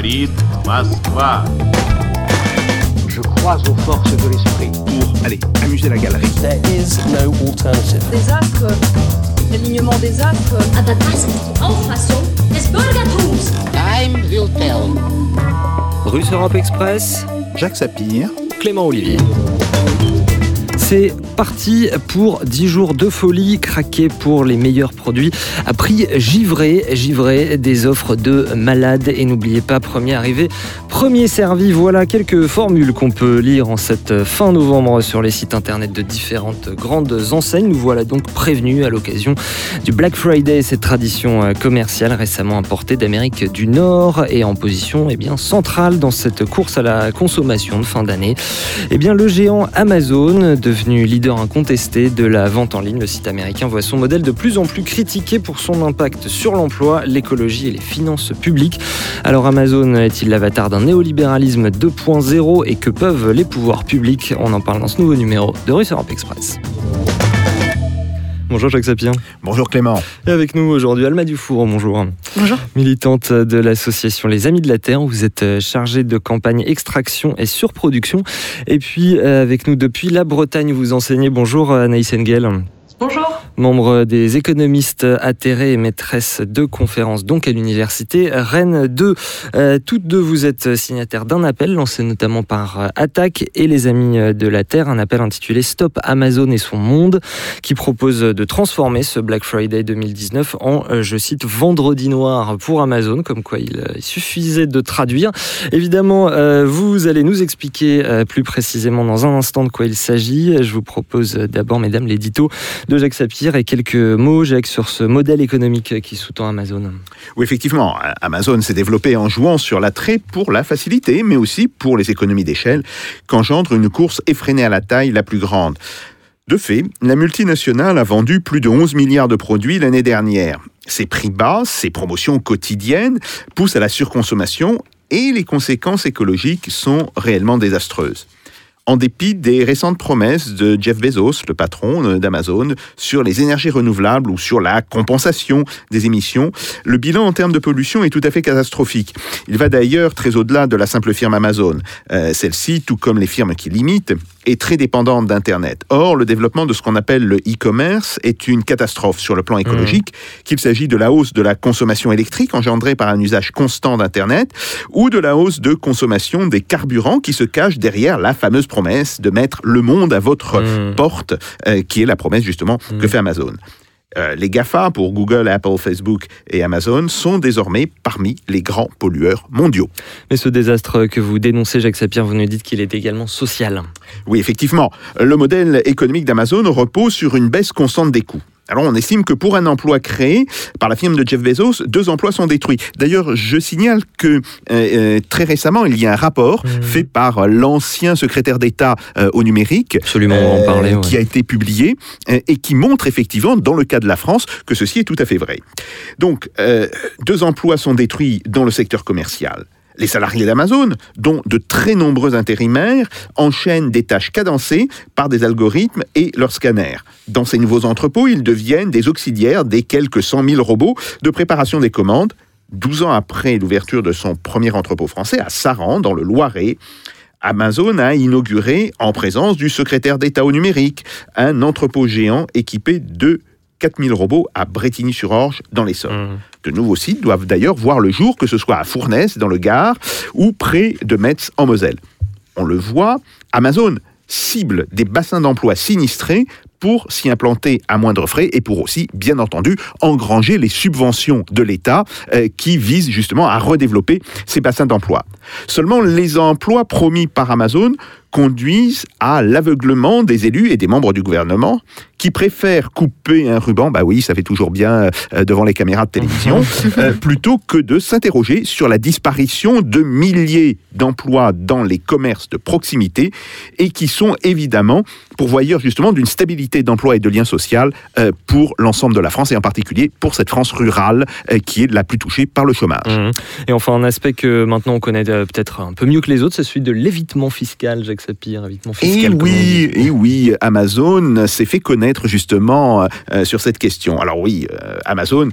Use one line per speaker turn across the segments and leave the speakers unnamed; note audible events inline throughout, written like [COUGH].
говорит Москва.
Je crois aux forces de l'esprit.
Pour, allez, amuser la galerie.
There is no alternative.
des astres, l'alignement des astres.
Aber das ist die Auffassung des Bürgertums.
Time will tell.
Russe Europe Express,
Jacques Sapir.
Clément Olivier. C'est parti pour 10 jours de folie, craqué pour les meilleurs produits à prix givré, givré des offres de malades. Et n'oubliez pas, premier arrivé, premier servi. Voilà quelques formules qu'on peut lire en cette fin novembre sur les sites internet de différentes grandes enseignes. Nous voilà donc prévenus à l'occasion du Black Friday, cette tradition euh, commerciale récemment importée d'Amérique du Nord et en position eh bien, centrale dans cette course à la consommation de fin d'année. Eh bien, le géant Amazon, leader incontesté de la vente en ligne, le site américain voit son modèle de plus en plus critiqué pour son impact sur l'emploi, l'écologie et les finances publiques. Alors Amazon est-il l'avatar d'un néolibéralisme 2.0 et que peuvent les pouvoirs publics? On en parle dans ce nouveau numéro de Russe Europe Express. Bonjour Jacques Sapien.
Bonjour Clément.
Et avec nous aujourd'hui Alma Dufour, bonjour.
Bonjour.
Militante de l'association Les Amis de la Terre, vous êtes euh, chargée de campagne extraction et surproduction. Et puis euh, avec nous depuis la Bretagne, vous enseignez. Bonjour euh, Anaïs Engel.
Bonjour.
Membre des économistes atterrés et maîtresse de conférences donc à l'université Rennes 2. Euh, toutes deux, vous êtes signataires d'un appel lancé notamment par euh, Attaque et les Amis de la Terre, un appel intitulé Stop Amazon et son monde, qui propose de transformer ce Black Friday 2019 en, euh, je cite, vendredi noir pour Amazon, comme quoi il, euh, suffisait de traduire. Évidemment, euh, vous allez nous expliquer euh, plus précisément dans un instant de quoi il s'agit. Je vous propose euh, d'abord, mesdames, l'édito de Jacques Sapir et quelques mots, Jacques, sur ce modèle économique qui sous-tend Amazon.
Oui, effectivement, Amazon s'est développé en jouant sur l'attrait pour la facilité, mais aussi pour les économies d'échelle qu'engendre une course effrénée à la taille la plus grande. De fait, la multinationale a vendu plus de 11 milliards de produits l'année dernière. Ses prix bas, ses promotions quotidiennes poussent à la surconsommation et les conséquences écologiques sont réellement désastreuses. En dépit des récentes promesses de Jeff Bezos, le patron d'Amazon, sur les énergies renouvelables ou sur la compensation des émissions, le bilan en termes de pollution est tout à fait catastrophique. Il va d'ailleurs très au-delà de la simple firme Amazon. Euh, Celle-ci, tout comme les firmes qui l'imitent, est très dépendante d'Internet. Or, le développement de ce qu'on appelle le e-commerce est une catastrophe sur le plan écologique, qu'il s'agit de la hausse de la consommation électrique engendrée par un usage constant d'Internet, ou de la hausse de consommation des carburants qui se cachent derrière la fameuse promesse de mettre le monde à votre
Mmh.
porte, euh, qui est la promesse justement que
Mm.
fait Amazon. Euh, les GAFA, pour Google, Apple, Facebook et Amazon, sont désormais parmi les grands pollueurs mondiaux.
Mais ce désastre que vous dénoncez, Jacques Sapir, vous nous dites qu'il est également social.
Oui, effectivement, le modèle économique d'Amazon repose sur une baisse constante des coûts. Alors on estime que pour un emploi créé par la firme de Jeff Bezos, deux emplois sont détruits. D'ailleurs, je signale que euh, euh, très récemment, il y a un rapport
Mhm.
fait par l'ancien secrétaire d'État euh, au numérique
Absolument, on
euh,
parler. ouais.
qui a été publié et qui montre effectivement, dans le cas de la France, que ceci est tout à fait vrai. Donc, deux emplois sont détruits dans le secteur commercial. Les salariés d'Amazon, dont de très nombreux intérimaires, enchaînent des tâches cadencées par des algorithmes et leurs scanners. Dans ces nouveaux entrepôts, ils deviennent des auxiliaires des quelques 100 000 robots de préparation des commandes. 12 ans après l'ouverture de son premier entrepôt français à Saran, dans le Loiret, Amazon a inauguré, en présence du secrétaire d'État au numérique, un entrepôt géant équipé de 4000 robots à Bretigny-sur-Orge, dans l'Essonne.
Mmh.
De nouveaux sites doivent d'ailleurs voir le jour, que ce soit à Fournaise, dans le Gard, ou près de Metz, en Moselle. On le voit, Amazon cible des bassins d'emploi sinistrés pour s'y implanter à moindre frais et pour aussi, bien entendu, engranger les subventions de l'État euh, qui visent justement à redévelopper ces bassins d'emploi. Seulement, les emplois promis par Amazon conduisent à l'aveuglement des élus et des membres du gouvernement qui préfèrent couper un ruban, bah oui, ça fait toujours bien euh, devant les caméras de télévision, [LAUGHS] euh, plutôt que de s'interroger sur la disparition de milliers d'emplois dans les commerces de proximité et qui sont évidemment pourvoyeurs justement d'une stabilité d'emploi et de lien social euh, pour l'ensemble de la France et en particulier pour cette France rurale euh, qui est la plus touchée par le chômage.
Mhm. Et enfin, un aspect que maintenant on connaît euh, peut-être un peu mieux que les autres, c'est celui de l'évitement fiscal, Jacques Sapir. Évitement
Et
fiscal. on
oui, et oui, Amazon s'est fait connaître justement sur cette question. Alors oui, Amazon,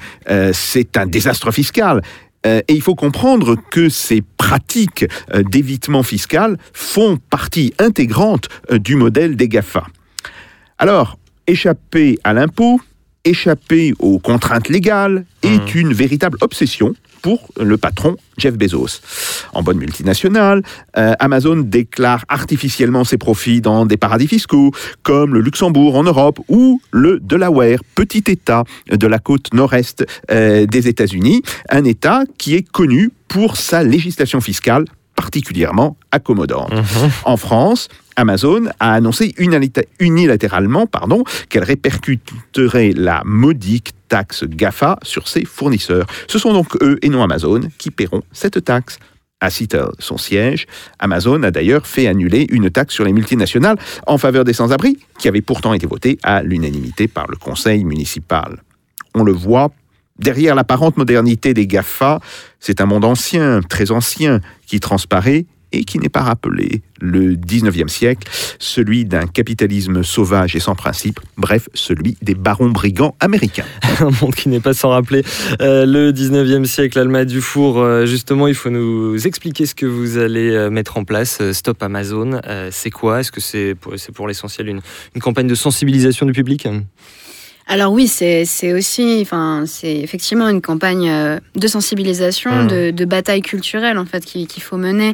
c'est un désastre fiscal. Euh, et il faut comprendre que ces pratiques euh, d'évitement fiscal font partie intégrante euh, du modèle des GAFA. Alors, échapper à l'impôt, échapper aux contraintes légales est une véritable obsession pour le patron Jeff Bezos. En bonne multinationale, euh, Amazon déclare artificiellement ses profits dans des paradis fiscaux, comme le Luxembourg en Europe ou le Delaware, petit État de la côte nord-est euh, des États-Unis, un État qui est connu pour sa législation fiscale particulièrement accommodante. En France, Amazon a annoncé unilatéralement pardon, qu'elle répercuterait la modique taxe GAFA sur ses fournisseurs. Ce sont donc eux et non Amazon qui paieront cette taxe. À Seattle, son siège, Amazon a d'ailleurs fait annuler une taxe sur les multinationales en faveur des sans-abri, qui avait pourtant été votée à l'unanimité par le conseil municipal. On le voit, derrière l'apparente modernité des GAFA, c'est un monde ancien, très ancien, qui transparaît et qui n'est pas rappelé. Le 19e siècle, celui d'un capitalisme sauvage et sans principe, bref, celui des barons brigands américains. [LAUGHS]
un monde qui n'est pas sans rappeler euh, le 19e siècle, Alma Dufour. euh, justement, il faut nous expliquer ce que vous allez euh, mettre en place. Stop Amazon, c'est quoi? Est-ce que c'est pour, l'essentiel une campagne de sensibilisation du public?
Alors oui, c'est c'est aussi, enfin, c'est effectivement une campagne euh, de sensibilisation,
Mhm.
de, de bataille culturelle en fait qu'il qu'il faut mener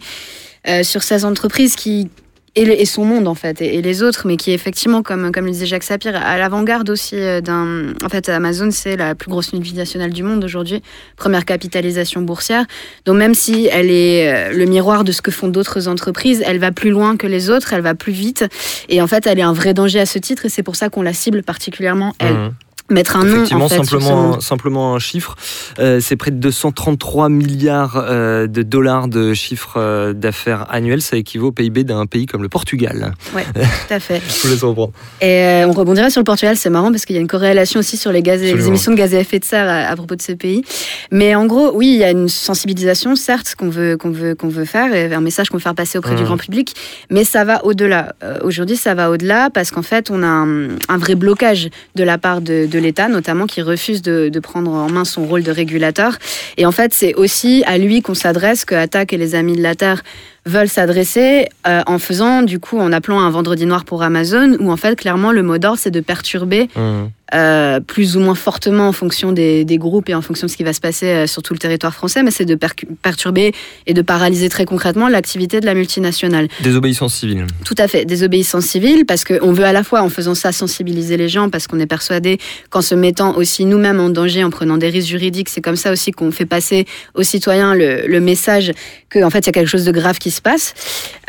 euh, sur ces entreprises qui et, son monde en fait et, les autres, mais qui est effectivement comme comme le disait Jacques Sapir à l'avant-garde aussi euh, d'un. En fait, Amazon c'est la plus grosse multinationale du monde aujourd'hui, première capitalisation boursière. Donc même si elle est euh, le miroir de ce que font d'autres entreprises, elle va plus loin que les autres, elle va plus vite et en fait elle est un vrai danger à ce titre et c'est pour ça qu'on la cible particulièrement elle
Mhm.
Mettre un nom
Effectivement,
en fait,
simplement, simplement un chiffre. Euh, c'est près de 233 milliards euh, de dollars de chiffre euh, d'affaires annuel. Ça équivaut au PIB d'un pays comme le Portugal.
Ouais, [LAUGHS] tout à fait.
Je vous laisse reprendre.
Et on rebondirait sur le Portugal, c'est marrant parce qu'il y a une corrélation aussi sur les, gaz les émissions de gaz à effet de serre à, à propos de ce pays. Mais en gros, oui, il y a une sensibilisation, certes, qu'on veut, qu'on veut, qu'on veut faire, et un message qu'on veut faire passer auprès du
Mhm.
grand public, mais ça va au-delà. Aujourd'hui, ça va au-delà parce qu'en fait, on a un, un vrai blocage de la part de, de l'État, notamment qui refuse de, de prendre en main son rôle de régulateur. Et en fait, c'est aussi à lui qu'on s'adresse, que Attaque et les Amis de la Terre veulent s'adresser euh, en faisant, du coup, en appelant un vendredi noir pour Amazon, où en fait, clairement, le mot d'ordre, c'est de perturber
Mhm.
Euh, plus ou moins fortement en fonction des, des groupes et en fonction de ce qui va se passer euh, sur tout le territoire français, mais c'est de perturber et de paralyser très concrètement l'activité de la multinationale.
Désobéissance civile.
Tout à fait, désobéissance civile, parce qu'on veut à la fois, en faisant ça, sensibiliser les gens, parce qu'on est persuadé qu'en se mettant aussi nous-mêmes en danger, en prenant des risques juridiques, c'est comme ça aussi qu'on fait passer aux citoyens le, le message qu'en fait, il y a quelque chose de grave qui se passe.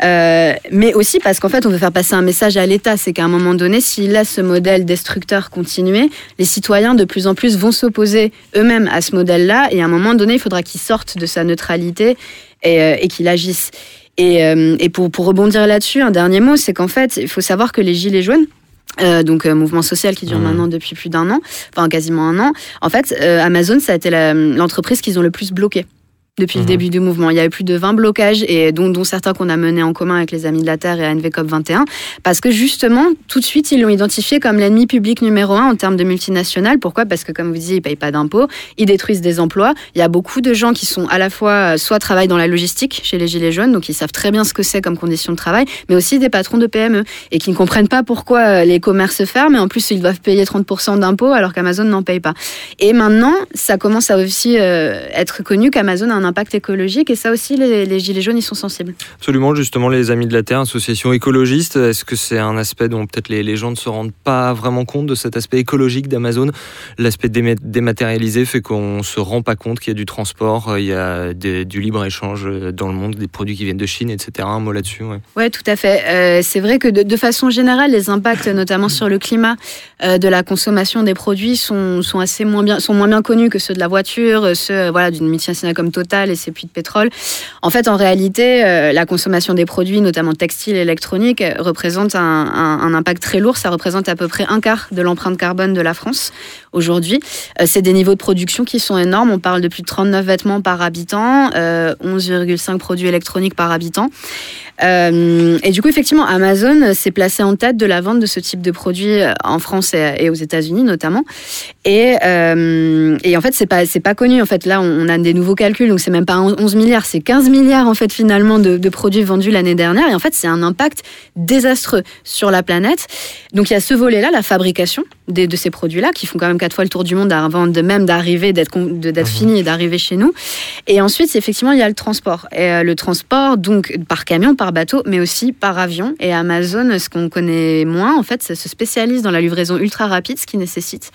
Euh, mais aussi parce qu'en fait, on veut faire passer un message à l'État, c'est qu'à un moment donné, s'il laisse ce modèle destructeur continuer, les citoyens de plus en plus vont s'opposer eux-mêmes à ce modèle-là, et à un moment donné, il faudra qu'ils sortent de sa neutralité et, euh, et qu'il agisse. Et, euh, et pour, pour rebondir là-dessus, un dernier mot, c'est qu'en fait, il faut savoir que les Gilets jaunes, euh, donc euh, mouvement social qui dure maintenant depuis plus d'un an, enfin quasiment un an, en fait, euh, Amazon, ça a été l'entreprise qu'ils ont le plus bloqué depuis
Mhm.
le début du mouvement. Il y a eu plus de 20 blocages, et dont, dont certains qu'on a menés en commun avec les Amis de la Terre et ANVCOP 21, parce que justement, tout de suite, ils l'ont identifié comme l'ennemi public numéro un en termes de multinationales. Pourquoi? Parce que, comme vous disiez, ils payent pas d'impôts, ils détruisent des emplois. Il y a beaucoup de gens qui sont à la fois, euh, soit travaillent dans la logistique chez les Gilets jaunes, donc ils savent très bien ce que c'est comme conditions de travail, mais aussi des patrons de PME, et qui ne comprennent pas pourquoi euh, les commerces ferment, et en plus, ils doivent payer 30% d'impôts alors qu'Amazon n'en paye pas. Et maintenant, ça commence à aussi euh, être connu qu'Amazon a un impact écologique, et ça aussi, les, les Gilets jaunes, ils sont sensibles.
Absolument, justement, les Amis de la Terre, association écologiste, est-ce que c'est un aspect dont peut-être les, les gens ne se rendent pas vraiment compte de cet aspect écologique d'Amazon? L'aspect déma- dématérialisé fait qu'on ne se rend pas compte qu'il y a du transport, euh, il y a des- du libre-échange euh, dans le monde, des produits qui viennent de Chine, etc. Un mot là-dessus, ouais.
Ouais, tout à fait. Euh, c'est vrai que de, de façon générale, les impacts, notamment sur le climat, euh, de la consommation des produits sont, sont assez moins bien, sont moins bien connus que ceux de la voiture, ceux voilà d'une multinationale comme Total métal et ses puits de pétrole. En fait, en réalité, euh, la consommation des produits, notamment textiles et électroniques, euh, représente un, impact très lourd. Ça représente à peu près un quart de l'empreinte carbone de la France aujourd'hui. Euh, c'est des niveaux de production qui sont énormes. On parle de plus de 39 vêtements par habitant, euh, 11,5 produits électroniques par habitant. Et du coup, effectivement, Amazon s'est placé en tête de la vente de ce type de produits en France et, aux États-Unis notamment. Et, et en fait, c'est pas pas connu. En fait, là, on a des nouveaux calculs, donc c'est même pas 11 milliards, c'est 15 milliards en fait finalement de, de produits vendus l'année dernière. Et en fait, c'est un impact désastreux sur la planète. Donc il y a ce volet-là, la fabrication des- de ces produits-là, qui font quand même quatre fois le tour du monde avant de même d'arriver, d'être de- d'être finis et d'arriver chez nous. Et ensuite, effectivement, il y a le transport. Et euh, le transport, donc par camion, par bateau, mais aussi par avion. Et Amazon, ce qu'on connaît moins, en fait, ça se spécialise dans la livraison ultra rapide, ce qui nécessite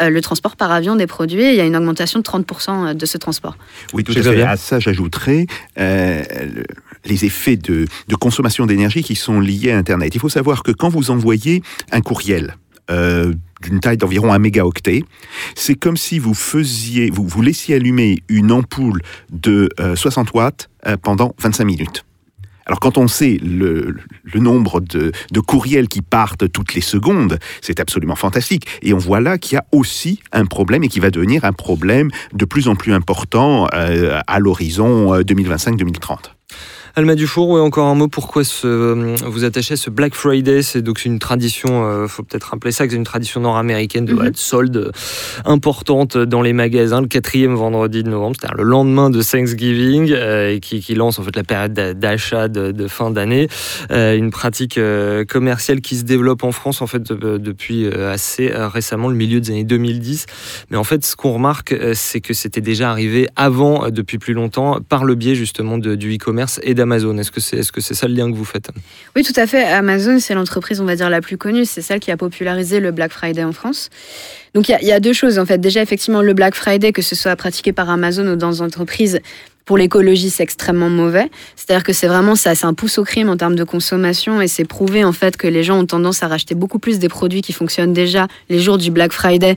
le transport par avion des produits. Et il y a une augmentation de 30% de ce transport.
Oui, tout à fait. À ça, j'ajouterais euh, le- les effets de, de consommation d'énergie qui sont liés à Internet. Il faut savoir que quand vous envoyez un courriel euh, d'une taille d'environ un mégaoctet, c'est comme si vous faisiez, vous, vous laissiez allumer une ampoule de euh, 60 watts euh, pendant 25 minutes. Alors quand on sait le, le nombre de, de courriels qui partent toutes les secondes, c'est absolument fantastique. Et on voit là qu'il y a aussi un problème et qui va devenir un problème de plus en plus important euh, à l'horizon euh, 2025-2030.
Alma Dufour, ouais, encore un mot. Pourquoi ce, vous attachez à ce Black Friday? C'est donc une tradition, euh, faut peut-être rappeler ça, que c'est une tradition nord-américaine de, voilà, de soldes importantes dans les magasins le quatrième vendredi de novembre, c'est-à-dire le lendemain de Thanksgiving, euh, et qui, qui lance en fait la période d'a- d'achat de, de fin d'année. Euh, une pratique euh, commerciale qui se développe en France en fait de- depuis euh, assez euh, récemment, le milieu des années 2010. Mais en fait, ce qu'on remarque, euh, c'est que c'était déjà arrivé avant, euh, depuis plus longtemps, par le biais justement du e-commerce et d'Amazon. Est-ce que c'est est -ce ça le lien que vous faites?
Oui, tout à fait. Amazon, c'est l'entreprise, on va dire, la plus connue. C'est celle qui a popularisé le Black Friday en France. Donc, il y a- il y, a deux choses, en fait. Déjà, effectivement, le Black Friday, que ce soit pratiqué par Amazon ou dans des entreprises, pour l'écologie, c'est extrêmement mauvais. C'est-à-dire que c'est vraiment ça, c'est un pouce au crime en termes de consommation et c'est prouvé en fait que les gens ont tendance à racheter beaucoup plus des produits qui fonctionnent déjà les jours du Black Friday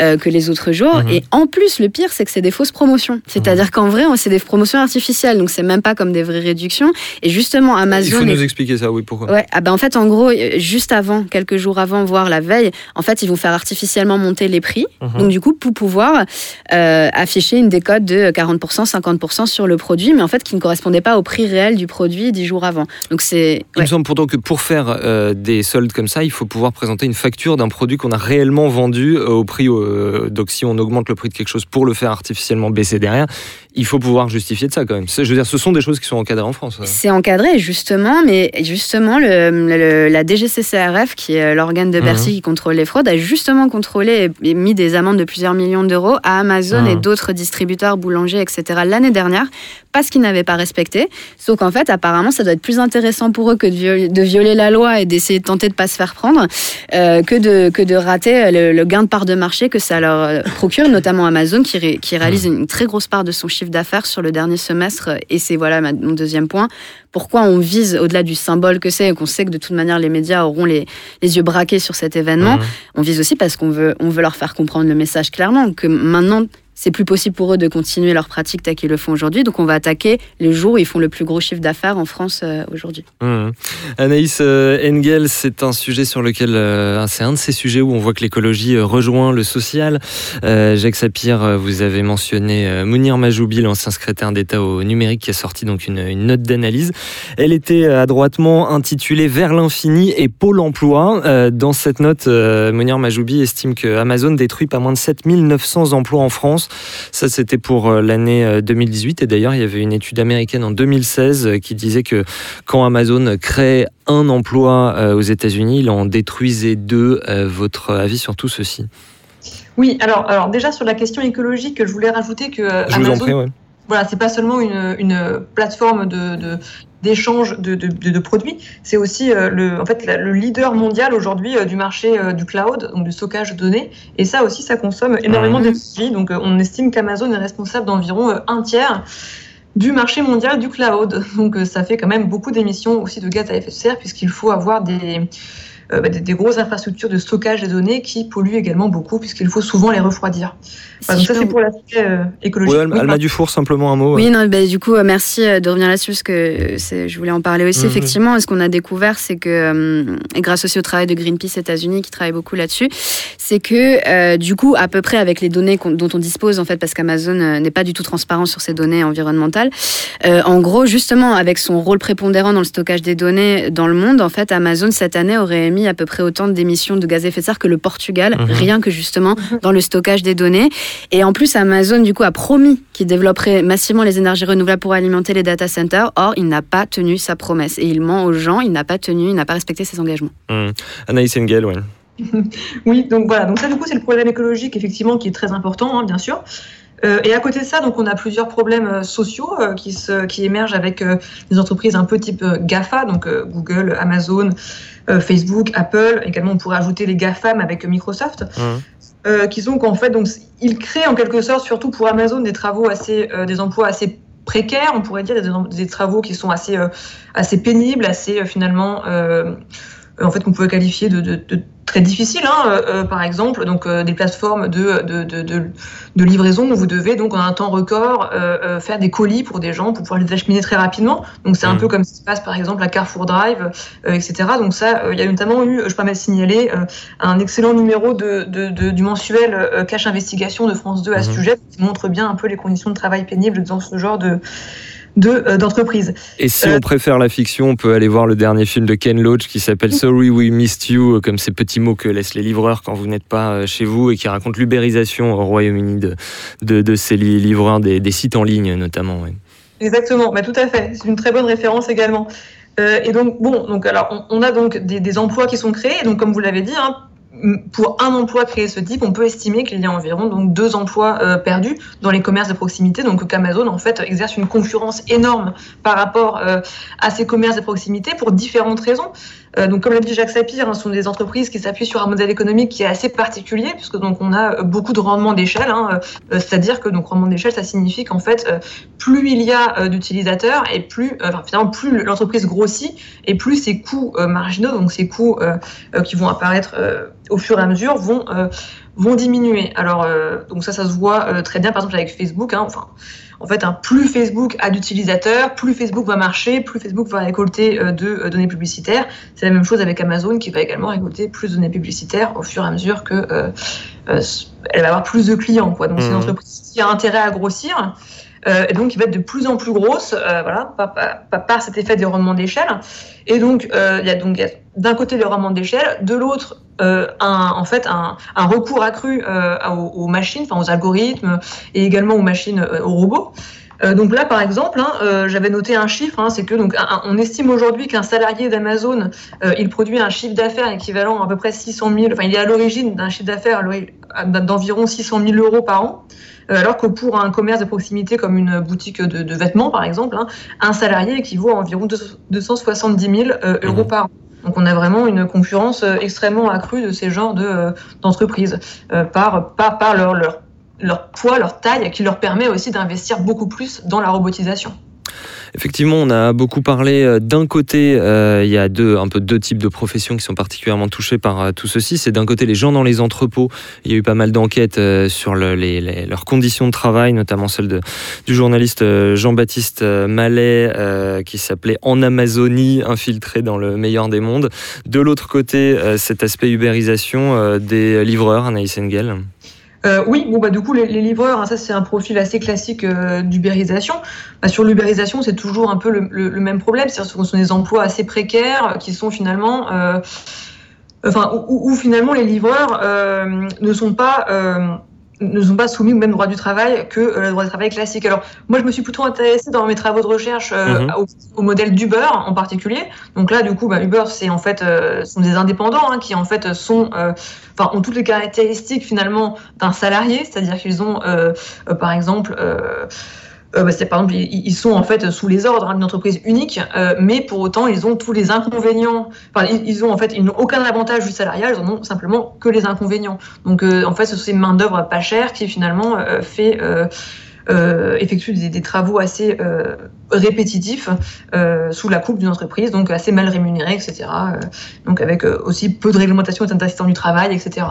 euh, que les autres jours.
Mhm.
Et en plus, le pire, c'est que c'est des fausses promotions. C'est-à-dire qu'en vrai, c'est des promotions artificielles, donc c'est même pas comme des vraies réductions. Et justement, Amazon
Il faut
est
nous expliquer ça, oui, pourquoi
Ouais, ah ben en fait, en gros, euh, juste avant, quelques jours avant, voire la veille, en fait, ils vont faire artificiellement monter les prix.
Mhm.
Donc, du coup, pour pouvoir euh, afficher une décote de 40%, 50% sur le produit, mais en fait, qui ne correspondait pas au prix réel du produit dix jours avant. Donc, c'est.
Il me semble pourtant que pour faire euh, des soldes comme ça, il faut pouvoir présenter une facture d'un produit qu'on a réellement vendu euh, au prix. euh, donc si on augmente le prix de quelque chose pour le faire artificiellement baisser derrière, il faut pouvoir justifier de ça quand même. Je veux dire, ce sont des choses qui sont encadrées en France. euh.
C'est encadré, justement, mais justement, le, le- la DGCCRF, qui est l'organe de Bercy
Mhm.
qui contrôle les fraudes, a justement contrôlé et mis des amendes de plusieurs millions d'euros à Amazon
Mhm.
et d'autres distributeurs, boulangers, etc. l'année dernière, parce qu'ils n'avaient pas respecté. Sauf qu'en fait, apparemment, ça doit être plus intéressant pour eux que de violer, de violer la loi et d'essayer de tenter de pas se faire prendre, euh, que, de, que de rater le, le gain de part de marché que ça leur euh, procure, notamment Amazon, qui, ré- qui réalise une très grosse part de son chiffre d'affaires sur le dernier semestre. Et c'est voilà mon deuxième point. Pourquoi on vise, au-delà du symbole que c'est, et qu'on sait que de toute manière les médias auront les, les yeux braqués sur cet événement,
Mhm.
on vise aussi parce qu'on veut, on veut leur faire comprendre le message clairement, que maintenant, c'est plus possible pour eux de continuer leur pratique telle qu'ils le font aujourd'hui. Donc on va attaquer les jours où ils font le plus gros chiffre d'affaires en France euh, aujourd'hui.
Mhm. Anaïs euh, Engel, c'est un sujet sur lequel, euh, c'est un de ces sujets où on voit que l'écologie rejoint le social. Jacques Sapir, vous avez mentionné Mounir Majoubi, l'ancien secrétaire d'État au numérique, qui a sorti donc une, une note d'analyse. Elle était adroitement intitulée Vers l'infini et Pôle emploi. Dans cette note, Mounir Majoubi estime que Amazon détruit pas moins de 7900 emplois en France. Ça, c'était pour euh, l'année euh, 2018. Et d'ailleurs, il y avait une étude américaine en 2016 euh, qui disait que quand Amazon crée un emploi euh, aux États-Unis, il en détruisait deux. Euh, Votre avis sur tout ceci?
Oui, alors, alors déjà sur la question écologique, je voulais rajouter que euh,
Je vous en
Amazon,
prie. ouais.
voilà, c'est pas seulement une, une plateforme de, de- d'échange de, de, de- de produits, c'est aussi euh, le, en fait, la- le leader mondial aujourd'hui euh, du marché euh, du cloud, donc du stockage de données. Et ça aussi, ça consomme énormément
Mhm.
d'énergie. Donc, on estime qu'Amazon est responsable d'environ un tiers du marché mondial du cloud. [LAUGHS] Donc, ça fait quand même beaucoup d'émissions aussi de gaz à effet de serre, puisqu'il faut avoir des des, des grosses infrastructures de stockage des données qui polluent également beaucoup puisqu'il faut souvent les refroidir. Donc ça c'est pour l'aspect euh, écologique.
Oui, Alma,
Oui,
Alma Dufour, simplement un mot.
Oui, non, bah, du coup, euh, merci euh, de revenir là-dessus, parce que euh, c'est- je voulais en parler aussi.
Mhm.
Effectivement, ce qu'on a découvert, c'est que, euh, et grâce aussi au travail de Greenpeace États-Unis, qui travaille beaucoup là-dessus, c'est que, euh, du coup, à peu près avec les données dont on dispose, en fait, parce qu'Amazon euh, n'est pas du tout transparent sur ces données environnementales, euh, en gros, justement, avec son rôle prépondérant dans le stockage des données dans le monde, en fait, Amazon, cette année, aurait émis à peu près autant d'émissions de gaz à effet de serre que le Portugal,
Mhm.
rien que justement dans le stockage des données. Et en plus, Amazon, du coup, a promis qu'il développerait massivement les énergies renouvelables pour alimenter les data centers. Or, il n'a pas tenu sa promesse. Et il ment aux gens, il n'a pas tenu, il n'a pas respecté ses engagements.
Hum. Anaïs Engel, oui. [LAUGHS]
Oui, donc voilà. Donc ça, du coup, c'est le problème écologique, effectivement, qui est très important, hein, bien sûr. Euh, et à côté de ça, donc on a plusieurs problèmes euh, sociaux euh, qui, se, qui émergent avec des entreprises un peu type GAFA, donc Google, Amazon, Facebook, Apple. Également, on pourrait ajouter les GAFAM avec Microsoft,
Hum.
euh, qui sont qu'en fait, donc ils créent en quelque sorte, surtout pour Amazon, des travaux assez, euh, des emplois assez précaires, on pourrait dire, des, des travaux qui sont assez, euh, assez pénibles, assez finalement, en fait, qu'on peut qualifier de, de, de très difficiles. Hein, euh, euh, par exemple, donc euh, des plateformes de, de, de, de, de livraison où vous devez donc en un temps record faire des colis pour des gens pour pouvoir les acheminer très rapidement. Donc c'est un
Mhm.
peu comme ce qui se passe par exemple à Carrefour Drive, etc. Donc ça, il y a notamment eu, je peux même signaler, un excellent numéro de, de, de- du mensuel Cache Investigation de France 2 à ce
Mhm.
sujet qui montre bien un peu les conditions de travail pénibles dans ce genre de de, euh, d'entreprise.
Et si
Euh,
on préfère la fiction, on peut aller voir le dernier film de Ken Loach qui s'appelle Sorry We Missed You, euh, comme ces petits mots que laissent les livreurs quand vous n'êtes pas euh, chez vous et qui raconte l'ubérisation au Royaume-Uni de, de, de ces li- livreurs des, des sites en ligne notamment. ouais.
Exactement, bah, tout à fait. C'est une très bonne référence également. Euh, et donc, bon, donc, alors, on, on a donc des, des emplois qui sont créés. Donc, comme vous l'avez dit, hein, pour un emploi créé ce type, on peut estimer qu'il y a environ donc, deux emplois euh, perdus dans les commerces de proximité. Donc, qu'Amazon, en fait, exerce une concurrence énorme par rapport euh, à ces commerces de proximité pour différentes raisons. Euh, donc, comme l'a dit Jacques Sapir, hein, ce sont des entreprises qui s'appuient sur un modèle économique qui est assez particulier, puisque donc on a euh, beaucoup de rendement d'échelle. Hein, euh, C'est-à-dire que donc rendement d'échelle, ça signifie qu'en fait, plus il y a d'utilisateurs et plus, enfin, finalement, plus l'entreprise grossit et plus ses coûts marginaux, donc ses coûts qui vont apparaître au fur et à mesure, vont vont diminuer. Alors euh, donc ça, ça se voit euh, très bien, par exemple avec Facebook. Hein, enfin, en fait, hein, plus Facebook a d'utilisateurs, plus Facebook va marcher, plus Facebook va récolter euh, de euh, données publicitaires. C'est la même chose avec Amazon qui va également récolter plus de données publicitaires au fur et à mesure que euh, euh, elle va avoir plus de clients. Quoi. Donc c'est une
Mhm.
entreprise qui a intérêt à grossir. euh, et donc qui va être de plus en plus grosse, euh, voilà, par, par- par- cet effet des rendements d'échelle. Et donc euh, il y a donc il y a d'un côté le rendement d'échelle, de l'autre euh, un, en fait un, un recours accru euh, aux, aux machines, enfin aux algorithmes et également aux machines, euh, aux robots. Donc là, par exemple, hein, j'avais noté un chiffre, hein, c'est que donc un- on estime aujourd'hui qu'un salarié d'Amazon, il produit un chiffre d'affaires équivalent à, à peu près 600 000, enfin il est à l'origine d'un chiffre d'affaires d'environ 600 000 euros par an. Alors que pour un commerce de proximité comme une boutique de, de vêtements, par exemple, hein, un salarié équivaut à environ 200 270 000 euh, euros par an. Donc on a vraiment une concurrence euh, extrêmement accrue de ces genres de, euh, d'entreprises euh, par, par, par leur, leur, leur poids, leur taille, qui leur permet aussi d'investir beaucoup plus dans la robotisation.
Effectivement, on a beaucoup parlé euh, d'un côté, euh, il y a deux, un peu deux types de professions qui sont particulièrement touchées par euh, tout ceci. C'est d'un côté les gens dans les entrepôts. Il y a eu pas mal d'enquêtes sur leurs conditions de travail, notamment celle du journaliste Jean-Baptiste Mallet, qui s'appelait En Amazonie, infiltré dans le meilleur des mondes. De l'autre côté, cet aspect ubérisation des livreurs, Anaïs Engel.
Euh, oui, bon bah du coup les, les livreurs, hein, ça c'est un profil assez classique euh, d'ubérisation. Bah, sur l'ubérisation, c'est toujours un peu le, le- le même problème, c'est-à-dire que ce sont des emplois assez précaires qui sont finalement, euh, enfin où, où- où finalement les livreurs euh, ne sont pas euh, ne sont pas soumis au même droit du travail que euh, le droit du travail classique. Alors moi je me suis plutôt intéressée dans mes travaux de recherche euh,
Mhm.
au, au modèle d'Uber en particulier. Donc là du coup bah, Uber c'est en fait euh, sont des indépendants hein, qui en fait sont euh, enfin ont toutes les caractéristiques finalement d'un salarié, c'est-à-dire qu'ils ont par exemple euh, bah, c'est par exemple ils, sont en fait sous les ordres d'une entreprise unique, euh, mais pour autant ils ont tous les inconvénients. Enfin ils, ont en fait ils n'ont aucun avantage du salariat, ils en ont simplement que les inconvénients. Donc euh, en fait ce sont ces main d'œuvre pas chères qui finalement euh, fait euh, euh, effectuent des, des travaux assez répétitifs sous la coupe d'une entreprise, donc assez mal rémunérés, etc. Donc avec aussi peu de réglementation et d'interdiction du travail, etc.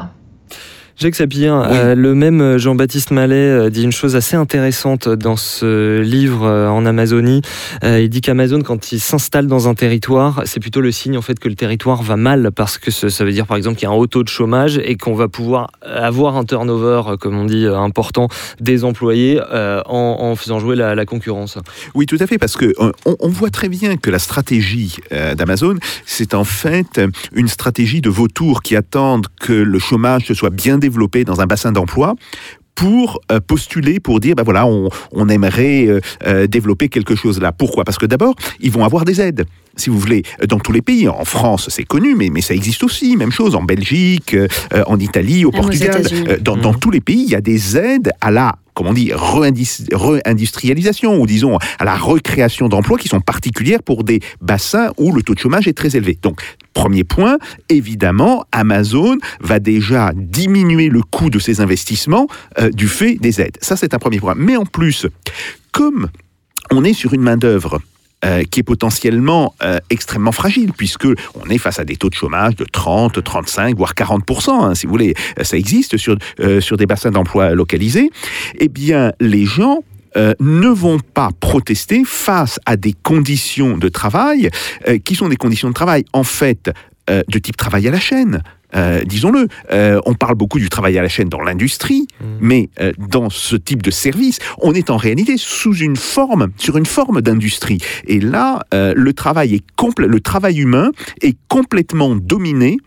Jacques Sapir,
Oui.
euh, le même Jean-Baptiste Mallet euh, dit une chose assez intéressante dans ce livre euh, en Amazonie. Euh, il dit qu'Amazon, quand il s'installe dans un territoire, c'est plutôt le signe en fait que le territoire va mal parce que ce- ça veut dire par exemple qu'il y a un haut taux de chômage et qu'on va pouvoir avoir un turnover, euh, comme on dit, euh, important des employés euh, en, en faisant jouer la, la concurrence.
Oui, tout à fait, parce que euh, on, on voit très bien que la stratégie euh, d'Amazon, c'est en fait euh, une stratégie de vautours qui attendent que le chômage se soit bien développé dans un bassin d'emploi pour euh, postuler, pour dire, ben voilà, on, on aimerait euh, euh, développer quelque chose là. Pourquoi? Parce que d'abord, ils vont avoir des aides, si vous voulez, dans tous les pays. En France, c'est connu, mais, mais ça existe aussi. Même chose en Belgique, euh, en Italie, au
aux
Portugal. Dans, dans
Mhm.
tous les pays, il y a des aides à la comment on dit, réindustrialisation ou disons à la recréation d'emplois qui sont particulières pour des bassins où le taux de chômage est très élevé. Donc, premier point, évidemment, Amazon va déjà diminuer le coût de ses investissements euh, du fait des aides. Ça, c'est un premier point. Mais en plus, comme on est sur une main-d'œuvre euh, qui est potentiellement euh, extrêmement fragile, puisque on est face à des taux de chômage de 30, 35, voire 40%, hein, si vous voulez. Euh, Ça existe sur, sur des bassins d'emploi localisés. Eh bien, les gens ne vont pas protester face à des conditions de travail qui sont des conditions de travail, en fait, de type travail à la chaîne. Euh, disons-le, euh, on parle beaucoup du travail à la chaîne dans l'industrie, mais euh, dans ce type de service, on est en réalité sous une forme, sur une forme d'industrie. Et là, euh, le travail est complet, le travail humain est complètement dominé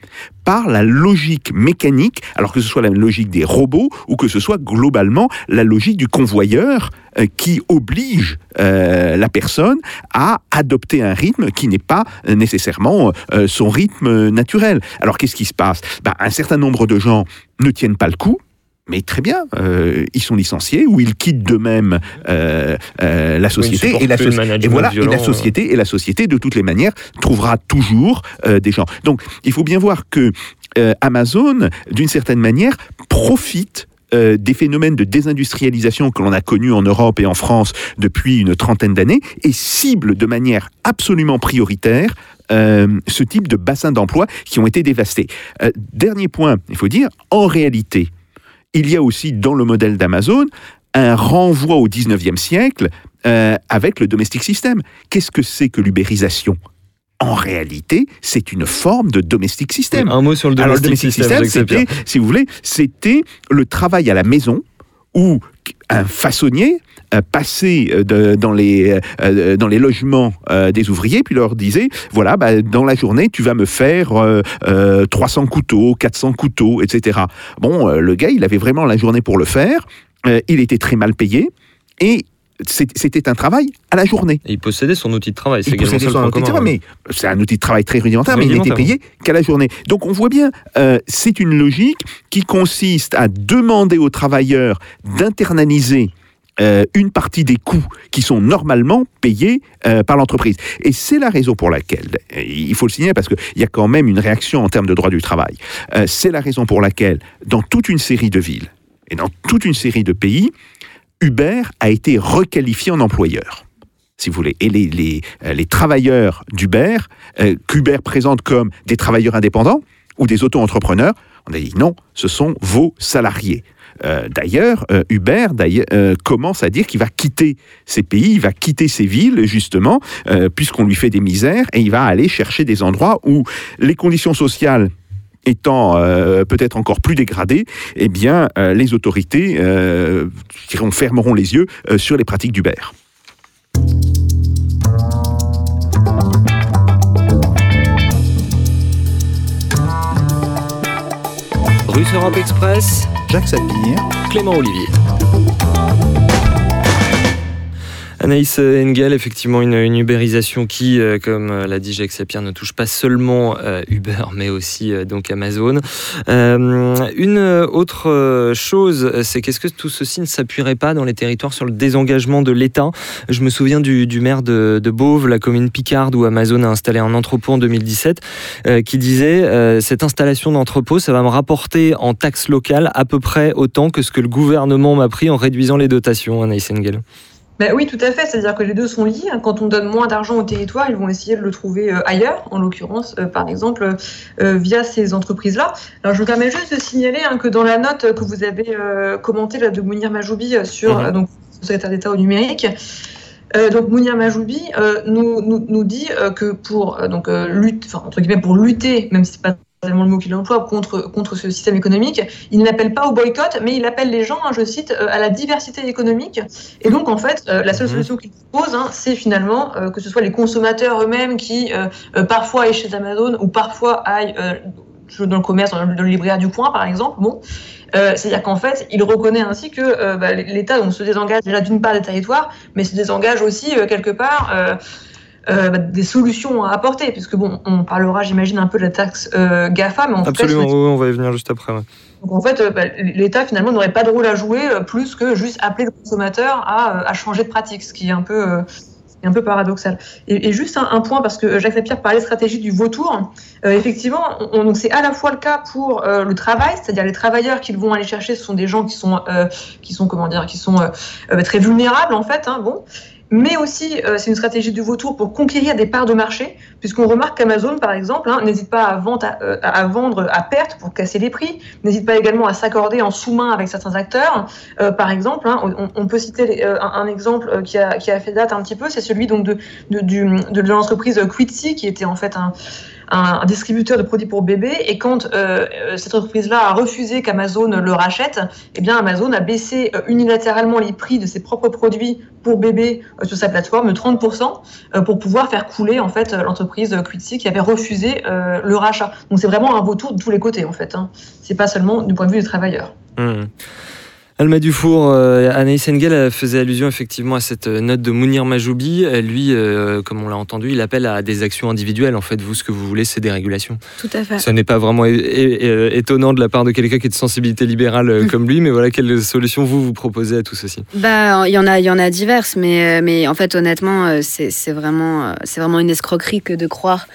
par la logique mécanique, alors que ce soit la logique des robots ou que ce soit globalement la logique du convoyeur euh, qui oblige euh, la personne à adopter un rythme qui n'est pas euh, nécessairement euh, son rythme naturel. Alors qu'est-ce qui se passe? Ben, Un certain nombre de gens ne tiennent pas le coup. Mais très bien, euh, ils sont licenciés ou ils quittent d'eux-mêmes euh, euh, la société et la
management
et voilà et la
euh.
société et la société de toutes les manières trouvera toujours euh, des gens. Donc il faut bien voir que euh, Amazon, d'une certaine manière, profite des phénomènes de désindustrialisation que l'on a connus en Europe et en France depuis une trentaine d'années et cible de manière absolument prioritaire euh, ce type de bassins d'emploi qui ont été dévastés. Euh, dernier point, il faut dire, en réalité, il y a aussi dans le modèle d'Amazon un renvoi au 19e siècle euh, avec le domestic system. Qu'est-ce que c'est que l'ubérisation? En réalité, c'est une forme de domestic system.
Un mot sur le
Alors, le
domestic system,
system, c'était, si vous voulez, c'était le travail à la maison où un façonnier euh, passait euh, dans, les, euh, dans les logements des ouvriers, puis leur disait, voilà, bah, dans la journée, tu vas me faire euh, euh, 300 couteaux, 400 couteaux, etc. Bon, le gars, il avait vraiment la journée pour le faire, il était très mal payé, et c'était un travail à la journée.
Et il possédait son outil de travail. C'est
Il possédait son outil de travail, mais c'est un outil de travail très rudimentaire, mais il n'était payé qu'à la journée. Donc on voit bien, euh, c'est une logique qui consiste à demander aux travailleurs d'internaliser euh, une partie des coûts qui sont normalement payés euh, par l'entreprise. Et c'est la raison pour laquelle, il faut le signaler parce qu'il y a quand même une réaction en termes de droit du travail, c'est la raison pour laquelle, dans toute une série de villes et dans toute une série de pays, Uber a été requalifié en employeur si vous voulez. Et les, euh, travailleurs d'Uber, euh, qu'Uber présente comme des travailleurs indépendants ou des auto-entrepreneurs, on a dit non, ce sont vos salariés. Euh, d'ailleurs, Uber d'ailleurs, commence à dire qu'il va quitter ces pays, il va quitter ces villes, justement, puisqu'on lui fait des misères, et il va aller chercher des endroits où les conditions sociales étant euh, peut-être encore plus dégradées, eh bien, euh, les autorités euh, fermeront les yeux euh, sur les pratiques d'Uber.
Russe Europe Express,
Jacques Sapir.
Clément Olivier. Anaïs Engel, effectivement, une, une ubérisation qui, euh, comme euh, l'a dit Jacques Sapir, ne touche pas seulement euh, Uber, [LAUGHS] mais aussi Amazon. Une autre chose, c'est qu'est-ce que tout ceci ne s'appuierait pas dans les territoires sur le désengagement de l'État? Je me souviens du, maire de, de Beauve, la commune Picarde, où Amazon a installé un entrepôt en 2017, euh, qui disait cette installation d'entrepôt, ça va me rapporter en taxes locales à peu près autant que ce que le gouvernement m'a pris en réduisant les dotations, Anaïs Engel.
Ben oui, tout à fait. C'est-à-dire que les deux sont liés. Quand on donne moins d'argent au territoire, ils vont essayer de le trouver euh, ailleurs, en l'occurrence, euh, par exemple, euh, via ces entreprises-là. Alors, je me permets juste de signaler hein, que dans la note que vous avez commentée de Mounir Majoubi sur
Mhm.
donc, le secrétaire d'État au numérique, euh, donc Mounir Majoubi euh, nous, nous, nous dit euh, que pour donc lutte, enfin, entre guillemets pour lutter, même si c'est pas tellement le mot qu'il emploie contre contre ce système économique, il n'appelle pas au boycott, mais il appelle les gens, hein, je cite, euh, à la diversité économique. Et donc en fait, euh, la seule
Mhm.
solution qu'il propose, hein, c'est finalement euh, que ce soit les consommateurs eux-mêmes qui parfois aillent chez Amazon ou parfois aillent dans le commerce, dans le, dans le libraire du coin par exemple. Bon. Euh, C'est-à-dire qu'en fait, il reconnaît ainsi que euh, bah, l'État donc, se désengage déjà d'une part des territoires, mais se désengage aussi euh, quelque part euh, bah, des solutions à apporter, puisque bon, on parlera, j'imagine, un peu de la taxe euh, GAFA, mais en
Absolument,
fait,
oui, on va y venir juste après. ouais.
donc en fait, euh, bah, l'État finalement n'aurait pas de rôle à jouer plus que juste appeler le consommateur à, à changer de pratique, ce qui est un peu, un peu paradoxal. Et, et juste un, un point parce que Jacques Sapir parlait de stratégie du vautour. Euh, effectivement, c'est à la fois le cas pour euh, le travail, c'est-à-dire les travailleurs qu'ils vont aller chercher, ce sont des gens qui sont, euh, qui sont comment dire, qui sont euh, très vulnérables en fait. Hein, bon. Mais aussi, euh, c'est une stratégie du vautour pour conquérir des parts de marché, puisqu'on remarque qu'Amazon, par exemple, hein, n'hésite pas euh, à vendre à perte pour casser les prix, n'hésite pas également à s'accorder en sous-main avec certains acteurs. Euh, par exemple, hein, on, peut citer un, exemple qui a, fait date un petit peu, c'est celui donc de l'entreprise Quitsi, qui était en fait un, un, distributeur de produits pour bébés. Et quand euh, euh, cette entreprise-là a refusé qu'Amazon le rachète, eh bien Amazon a baissé euh, unilatéralement les prix de ses propres produits pour bébés sur sa plateforme de 30% euh, pour pouvoir faire couler en fait l'entreprise Quitsi qui avait refusé le rachat. Donc c'est vraiment un vautour de tous les côtés en fait. Hein. C'est pas seulement du point de vue des travailleurs.
Mmh. Alma Dufour, euh, Anaïs Engel faisait allusion effectivement à cette euh, note de Mounir Majoubi. Euh, Lui, euh, comme on l'a entendu, il appelle à des actions individuelles. En fait, vous, ce que vous voulez, c'est des régulations.
Tout à fait.
Ça n'est pas vraiment étonnant de la part de quelqu'un qui est de sensibilité libérale
Mm.
comme lui, mais voilà, quelle solution vous vous proposez à tout ceci
Bah, il y en a, il y en a diverses, mais, mais en fait, honnêtement, c'est vraiment, c'est vraiment une escroquerie que de croire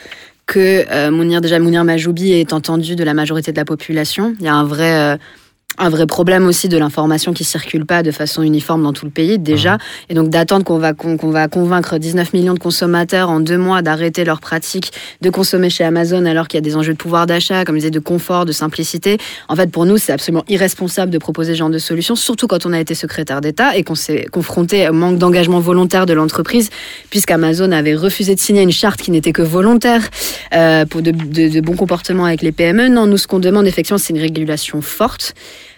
que euh, Mounir, déjà Mounir Majoubi est entendu de la majorité de la population. Il y a un vrai, un vrai problème aussi de l'information qui circule pas de façon uniforme dans tout le pays déjà, et donc d'attendre qu'on va qu'on va convaincre 19 millions de consommateurs en deux mois d'arrêter leur pratique de consommer chez Amazon alors qu'il y a des enjeux de pouvoir d'achat, comme je disais, de confort, de simplicité. En fait, pour nous, c'est absolument irresponsable de proposer ce genre de solution, surtout quand on a été secrétaire d'État et qu'on s'est confronté au manque d'engagement volontaire de l'entreprise, puisqu'Amazon avait refusé de signer une charte qui n'était que volontaire euh, pour de, de, de bons comportements avec les PME. Non, nous, ce qu'on demande, effectivement, c'est une régulation forte.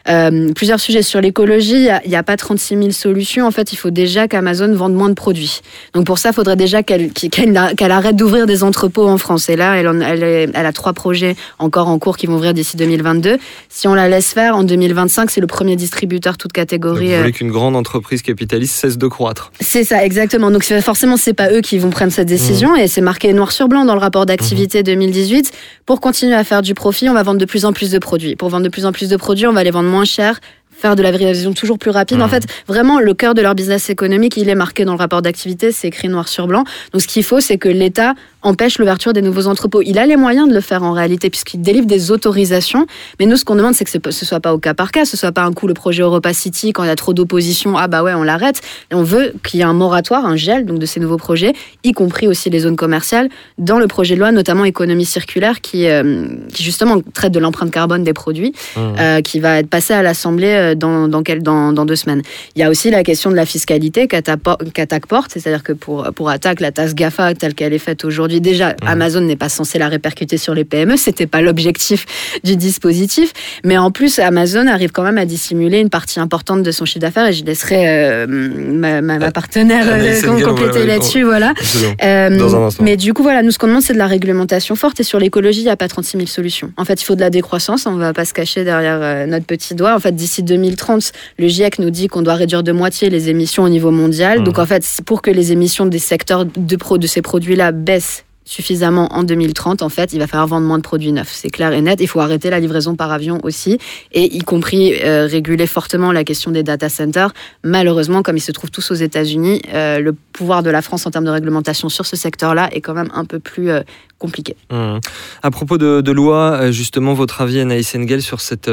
Euh, plusieurs sujets sur l'écologie. Il n'y a, pas 36 000 solutions. En fait, il faut déjà qu'Amazon vende moins de produits. Donc pour ça, il faudrait déjà qu'elle qu'elle arrête d'ouvrir des entrepôts en France. Et là, elle, en- elle, est- elle a trois projets encore en cours qui vont ouvrir d'ici 2022. Si on la laisse faire, en 2025, c'est le premier distributeur toute
Donc,
catégorie.
Vous
euh,
voulez qu'une grande entreprise capitaliste cesse de croître
c'est ça, exactement. Donc forcément, c'est pas eux qui vont prendre cette décision et c'est marqué noir sur blanc dans le rapport d'activité 2018. Pour continuer à faire du profit, on va vendre de plus en plus de produits. Pour vendre de plus en plus de produits, on va les vendre moins cher faire de la vérification toujours plus rapide. En
Mhm.
fait, vraiment, le cœur de leur business économique, il est marqué dans le rapport d'activité, c'est écrit noir sur blanc. Donc, ce qu'il faut, c'est que l'État empêche l'ouverture des nouveaux entrepôts. Il a les moyens de le faire en réalité, puisqu'il délivre des autorisations. Mais nous, ce qu'on demande, c'est que ce ce soit pas au cas par cas, ce soit pas un coup le projet Europa City, quand il y a trop d'opposition, ah bah ouais, on l'arrête. Et on veut qu'il y ait un moratoire, un gel donc de ces nouveaux projets, y compris aussi les zones commerciales, dans le projet de loi, notamment économie circulaire, qui, euh, qui justement traite de l'empreinte carbone des produits, euh, qui va être passé à l'Assemblée euh, dans, dans, quel- dans, dans deux semaines. Il y a aussi la question de la fiscalité qu'Attaque porte, c'est-à-dire que pour, pour Attaque, la taxe GAFA telle qu'elle est faite aujourd'hui, déjà, Amazon n'est pas censé la répercuter sur les PME, c'était pas l'objectif du dispositif, mais en plus, Amazon arrive quand même à dissimuler une partie importante de son chiffre d'affaires, et je laisserai euh, ma, ma- ma partenaire euh, com-
Engel,
compléter
ouais,
là-dessus, voilà.
Absolument.
Euh, mais du coup, voilà, nous, ce qu'on demande, c'est de la réglementation forte. Et sur l'écologie, il n'y a pas 36 000 solutions. En fait, il faut de la décroissance. On ne va pas se cacher derrière euh, notre petit doigt. En fait, d'ici 2030, le GIEC nous dit qu'on doit réduire de moitié les émissions au niveau mondial.
Mhm.
Donc en fait, pour que les émissions des secteurs de, pro, de ces produits-là baissent suffisamment en 2030, en fait, il va falloir vendre moins de produits neufs. C'est clair et net. Il faut arrêter la livraison par avion aussi, et y compris euh, réguler fortement la question des data centers. Malheureusement, comme ils se trouvent tous aux États-Unis, euh, le pouvoir de la France en termes de réglementation sur ce secteur-là est quand même un peu plus euh, compliqué.
Hum. À propos de, loi, justement, votre avis, Anaïs Engel, sur cette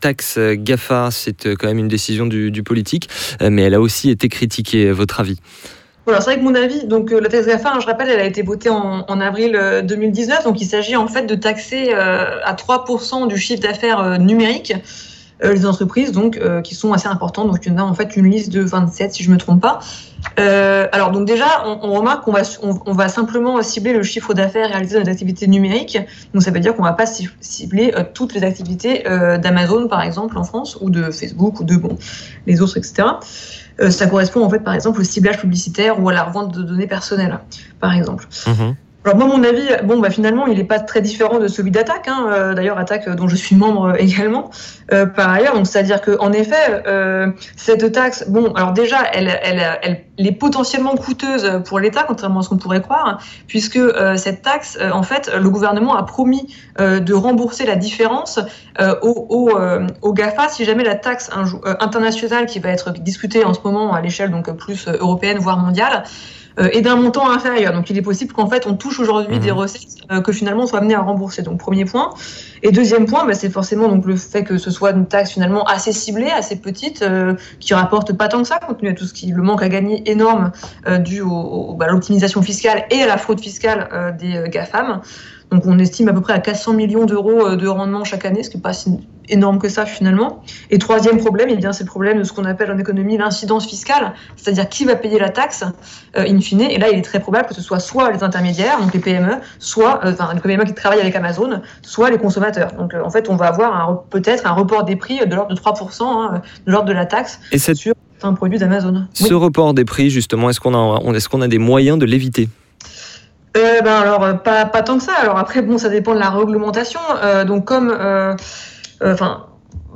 taxe GAFA, c'est quand même une décision du, politique, mais elle a aussi été critiquée. Votre avis?
Voilà, c'est vrai que mon avis, donc euh, la taxe GAFA, hein, je rappelle, elle a été votée en, avril euh, 2019, donc il s'agit en fait de taxer euh, à 3% du chiffre d'affaires euh, numérique euh, les entreprises donc euh, qui sont assez importantes. Donc il y en a en fait une liste de 27 si je me trompe pas. Euh, alors donc déjà, on, remarque qu'on va va simplement cibler le chiffre d'affaires réalisé dans les activités numériques. Donc ça veut dire qu'on va pas ci- cibler euh, toutes les activités euh, d'Amazon par exemple en France ou de Facebook ou de bon les autres etc. Euh, ça correspond en fait par exemple au ciblage publicitaire ou à la revente de données personnelles par exemple.
Mhm.
Alors moi, mon avis, bon, bah, finalement, il n'est pas très différent de celui d'Attaque. Hein. Euh, D'ailleurs, Attaque, euh, dont je suis membre euh, également, par ailleurs. Donc, c'est-à-dire que, en effet, cette taxe, bon, alors déjà, elle, est potentiellement coûteuse pour l'État, contrairement à ce qu'on pourrait croire, puisque cette taxe, en fait, le gouvernement a promis de rembourser la différence au, GAFA si jamais la taxe internationale qui va être discutée en ce moment à l'échelle donc plus européenne voire mondiale euh, est d'un montant inférieur. Donc il est possible qu'en fait on touche aujourd'hui
Mhm.
des recettes euh, que finalement on soit amené à rembourser. Donc premier point. Et deuxième point, bah, c'est forcément donc le fait que ce soit une taxe finalement assez ciblée, assez petite, euh, qui rapporte pas tant que ça compte tenu de tout ce qui le manque à gagner énorme euh, dû au, au- bah, à l'optimisation fiscale et à la fraude fiscale euh, des GAFAM. Donc on estime à peu près à 400 millions d'euros euh, de rendement chaque année, ce qui n'est pas si énorme que ça finalement. Et troisième problème, eh bien c'est le problème de ce qu'on appelle en économie l'incidence fiscale, c'est-à-dire qui va payer la taxe euh, in fine? Et là, il est très probable que ce soit soit les intermédiaires, donc les PME, soit euh, enfin les PME qui travaillent avec Amazon, soit les consommateurs. Donc euh, en fait, on va avoir peut-être un report des prix de l'ordre de 3%, hein, de l'ordre de la taxe
Et cette-
sur un produit d'Amazon. Oui.
ce report des prix, justement, est-ce qu'on a, qu'on a des moyens de l'éviter?
Euh, ben alors euh, pas, pas tant que ça. Alors après bon ça dépend de la réglementation. Euh, donc comme euh, euh, enfin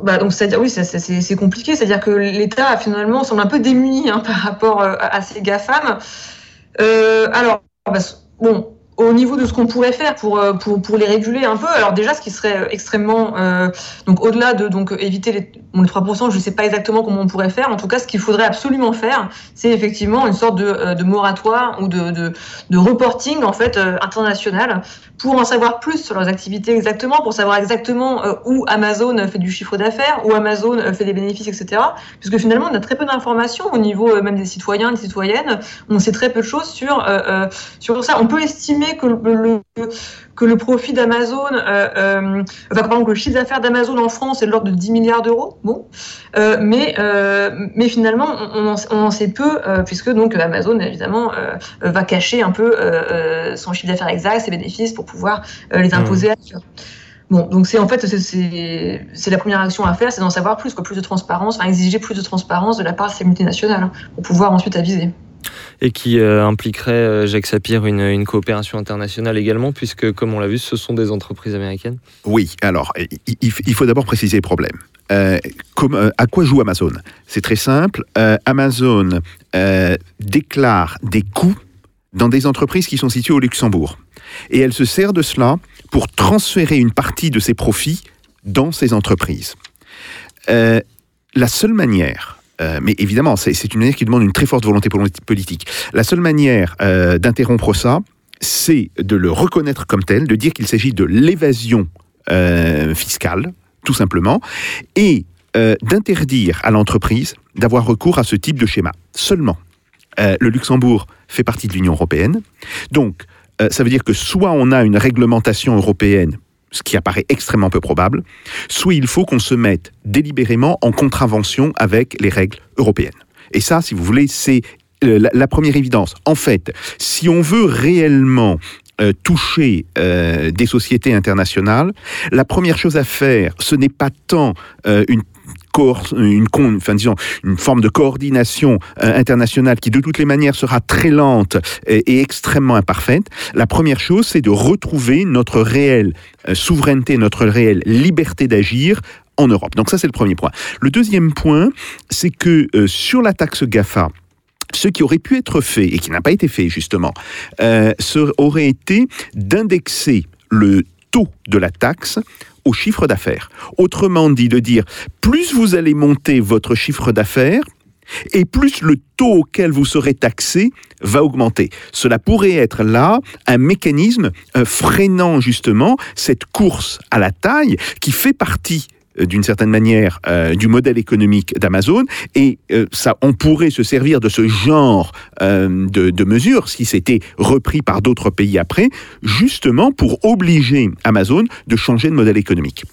bah donc c'est à dire oui c'est- compliqué. C'est à dire que l'État finalement semble un peu démuni hein, [LAUGHS] par rapport à, ces gafam. Alors bah, bon au niveau de ce qu'on pourrait faire pour, euh, pour, pour les réguler un peu, alors déjà, ce qui serait euh, extrêmement... euh, donc au-delà de donc, éviter les, bon, les 3%, je ne sais pas exactement comment on pourrait faire. En tout cas, ce qu'il faudrait absolument faire, c'est effectivement une sorte de, de moratoire ou de, de, reporting en fait international pour en savoir plus sur leurs activités exactement, pour savoir exactement où Amazon fait du chiffre d'affaires, où Amazon fait des bénéfices, etc. Puisque finalement, on a très peu d'informations au niveau même des citoyens, des citoyennes. On sait très peu de choses sur, sur ça. On peut estimer que le, le- que le profit d'Amazon, euh, euh, enfin, par exemple, le chiffre d'affaires d'Amazon en France est de l'ordre de 10 milliards d'euros. Bon, euh, mais, mais finalement, on, on en, on en sait peu, puisque donc Amazon, évidemment, va cacher un peu son chiffre d'affaires exact, ses bénéfices, pour pouvoir les imposer à. Bon, donc c'est en fait c'est la première action à faire, c'est d'en savoir plus, quoi, plus de transparence, enfin, exiger plus de transparence de la part de ces multinationales hein, pour pouvoir ensuite aviser.
Et qui euh, impliquerait, euh, Jacques Sapir, une, coopération internationale également, puisque, comme on l'a vu, ce sont des entreprises américaines.
Oui, alors, il, faut d'abord préciser les problèmes. Euh, comme, à quoi joue Amazon? C'est très simple. Amazon déclare des coûts dans des entreprises qui sont situées au Luxembourg. Et elle se sert de cela pour transférer une partie de ses profits dans ces entreprises. La seule manière, euh, mais évidemment, c'est une manière qui demande une très forte volonté poli- politique, la seule manière euh, d'interrompre ça, c'est de le reconnaître comme tel, de dire qu'il s'agit de l'évasion euh, fiscale, tout simplement, et d'interdire à l'entreprise d'avoir recours à ce type de schéma. Seulement, le Luxembourg fait partie de l'Union européenne, donc ça veut dire que soit on a une réglementation européenne, ce qui apparaît extrêmement peu probable, soit il faut qu'on se mette délibérément en contravention avec les règles européennes. Et ça, si vous voulez, c'est euh, la, première évidence. En fait, si on veut réellement euh, toucher euh, des sociétés internationales, la première chose à faire, ce n'est pas tant une une, forme de coordination euh, internationale qui de toutes les manières sera très lente et, extrêmement imparfaite. La première chose, c'est de retrouver notre réelle euh, souveraineté, notre réelle liberté d'agir en Europe. Donc ça, c'est le premier point. Le deuxième point, c'est que euh, sur la taxe GAFA, ce qui aurait pu être fait et qui n'a pas été fait justement, aurait été d'indexer le taux de la taxe au chiffre d'affaires. Autrement dit, de dire, plus vous allez monter votre chiffre d'affaires, et plus le taux auquel vous serez taxé va augmenter. Cela pourrait être là un mécanisme freinant justement cette course à la taille qui fait partie d'une certaine manière euh, du modèle économique d'Amazon et euh, ça on pourrait se servir de ce genre euh, de, mesures si c'était repris par d'autres pays après justement pour obliger Amazon de changer de modèle économique.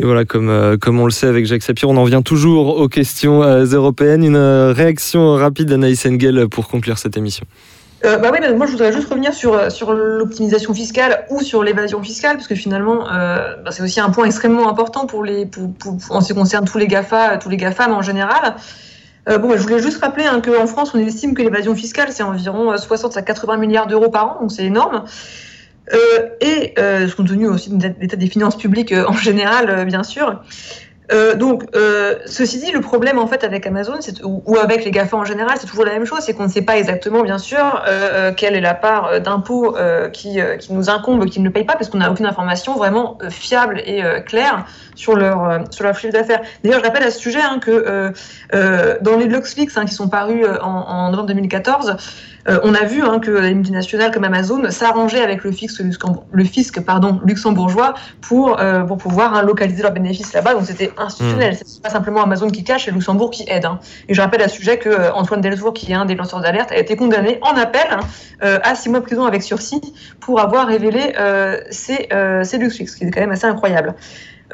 Et voilà, comme, euh, comme on le sait avec Jacques Sapir, on en vient toujours aux questions euh, européennes. Une euh, réaction rapide d'Anaïs Engel pour conclure cette émission.
Euh, bah oui, mais moi je voudrais juste revenir sur, euh, sur l'optimisation fiscale ou sur l'évasion fiscale, parce que finalement, euh, bah, c'est aussi un point extrêmement important pour en ce qui concerne tous les GAFA, tous les GAFAM en général. Euh, bon, je voulais juste rappeler hein, qu'en France, on estime que l'évasion fiscale, c'est environ euh, 60 à 80 milliards d'euros par an, donc c'est énorme. Et compte tenu aussi de l'état des finances publiques en général, bien sûr. Euh, donc, euh, ceci dit, le problème en fait avec Amazon, ou, ou avec les GAFA en général, c'est toujours la même chose, c'est qu'on ne sait pas exactement, bien sûr, euh, quelle est la part d'impôts qui, qui nous incombe, qui ne le paye pas, parce qu'on n'a aucune information vraiment fiable et claire sur leur sur leur chiffre d'affaires. D'ailleurs, je rappelle à ce sujet hein, que dans les LuxLeaks hein, qui sont parus en novembre 2014, euh, on a vu hein, que les multinationales comme Amazon s'arrangeaient avec le fisc, luxembourg- le fisc pardon, luxembourgeois pour, euh, pour pouvoir hein, localiser leurs bénéfices là-bas. Donc c'était institutionnel. C'est pas simplement Amazon qui cache et Luxembourg qui aide. hein. Et je rappelle à ce sujet que euh, Antoine Deltour, qui est un des lanceurs d'alerte, a été condamné en appel hein, euh, à six mois de prison avec sursis pour avoir révélé euh, ces, euh, ces LuxLeaks, ce qui est quand même assez incroyable.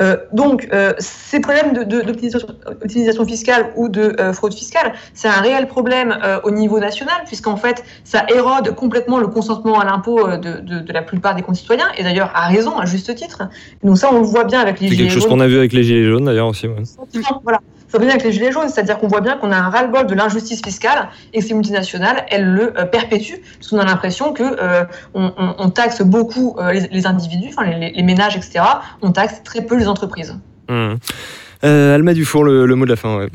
Euh, donc, euh, ces problèmes de- de- d'optimisation optimisation fiscale ou de euh, fraude fiscale, c'est un réel problème au niveau national, puisqu'en fait, ça érode complètement le consentement à l'impôt de, la plupart des concitoyens, et d'ailleurs à raison, à juste titre. Donc ça, on le voit bien avec les
C'est
gilets
quelque chose
jaunes.
qu'on a vu avec les Gilets jaunes d'ailleurs aussi. ouais.
Voilà. Ça va bien avec les gilets jaunes, c'est-à-dire qu'on voit bien qu'on a un ras-le-bol de l'injustice fiscale et que ces multinationales, elles le euh, perpétuent, parce qu'on a l'impression que euh, on, taxe beaucoup euh, les, individus, les, ménages, etc. On taxe très peu les entreprises.
Mmh. Euh, Alma Dufour, le, le mot de la fin. ouais.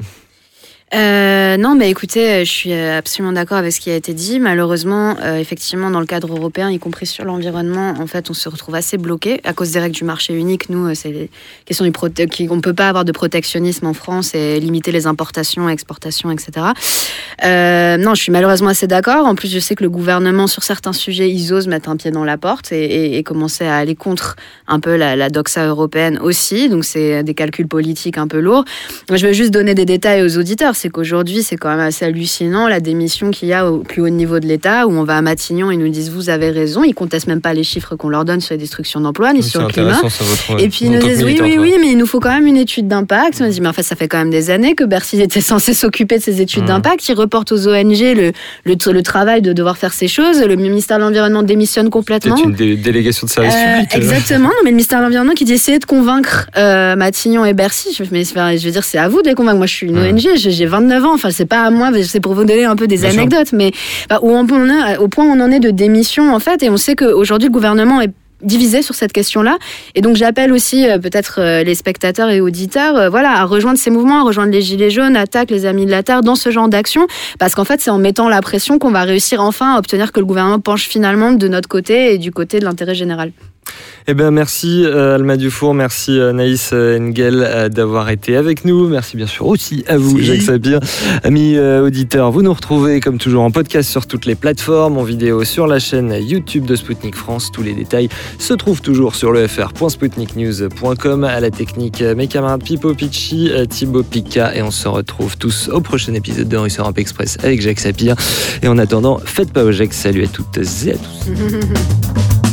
Euh, non, mais écoutez, je suis euh, absolument d'accord avec ce qui a été dit. Malheureusement, euh, effectivement, dans le cadre européen, y compris sur l'environnement, en fait, on se retrouve assez bloqué à cause des règles du marché unique. Nous, euh, c'est les questions du qui- on peut pas avoir de protectionnisme en France et limiter les importations, exportations, etc. Euh, non, je suis malheureusement assez d'accord. En plus, je sais que le gouvernement, sur certains sujets, ils osent mettre un pied dans la porte et, commencer à aller contre un peu la, la doxa européenne aussi. Donc, c'est des calculs politiques un peu lourds. Je vais juste donner des détails aux auditeurs. C'est qu'aujourd'hui, c'est quand même assez hallucinant la démission qu'il y a au plus haut niveau de l'État, où on va à Matignon, ils nous disent vous avez raison. Ils contestent même pas les chiffres qu'on leur donne sur les destructions d'emplois ni
C'est
sur le climat.
votre-
Et puis ils nous disent oui, oui, oui, mais il nous faut quand même une étude d'impact. On dit mais en fait ça fait quand même des années que Bercy était censé s'occuper de ces études
Mhm.
d'impact. Il reporte aux ONG le, le, le travail de devoir faire ces choses. Le ministère de l'Environnement démissionne complètement.
Peut-être une dé- délégation de service
Euh,
public. euh.
exactement, non, mais le ministère de l'Environnement qui dit essayer de convaincre euh, Matignon et Bercy. Je, mais, je veux dire, c'est à vous de les convaincre. Moi, je suis une
Ouais.
ONG, j'ai 29 ans. Enfin, c'est pas à moi, c'est pour vous donner un peu des
Bien sûr.
anecdotes. Mais bah, où on, on est- au point où on en est de démission, en fait, et on sait qu'aujourd'hui, le gouvernement est divisé sur cette question-là. Et donc j'appelle aussi euh, peut-être euh, les spectateurs et auditeurs euh, voilà, à rejoindre ces mouvements, à rejoindre les Gilets jaunes, Attaque, les Amis de la Terre, dans ce genre d'action. Parce qu'en fait, c'est en mettant la pression qu'on va réussir enfin à obtenir que le gouvernement penche finalement de notre côté et du côté de l'intérêt général.
Eh ben merci euh, Alma Dufour, merci euh, Naïs euh, Engel d'avoir été avec nous. Merci bien sûr aussi à vous. Jacques Sapir. Amis auditeurs, vous nous retrouvez comme toujours en podcast sur toutes les plateformes, en vidéo sur la chaîne YouTube de Spoutnik France. Tous les détails se trouvent toujours sur le fr.spoutniknews.com. À la technique, mes camarades Pipo Picci, Thibaut Pika et on se retrouve tous au prochain épisode de Russe Europe Express avec Jacques Sapir. Et en attendant, faites pas au Jacques. Salut à toutes et à tous. [LAUGHS]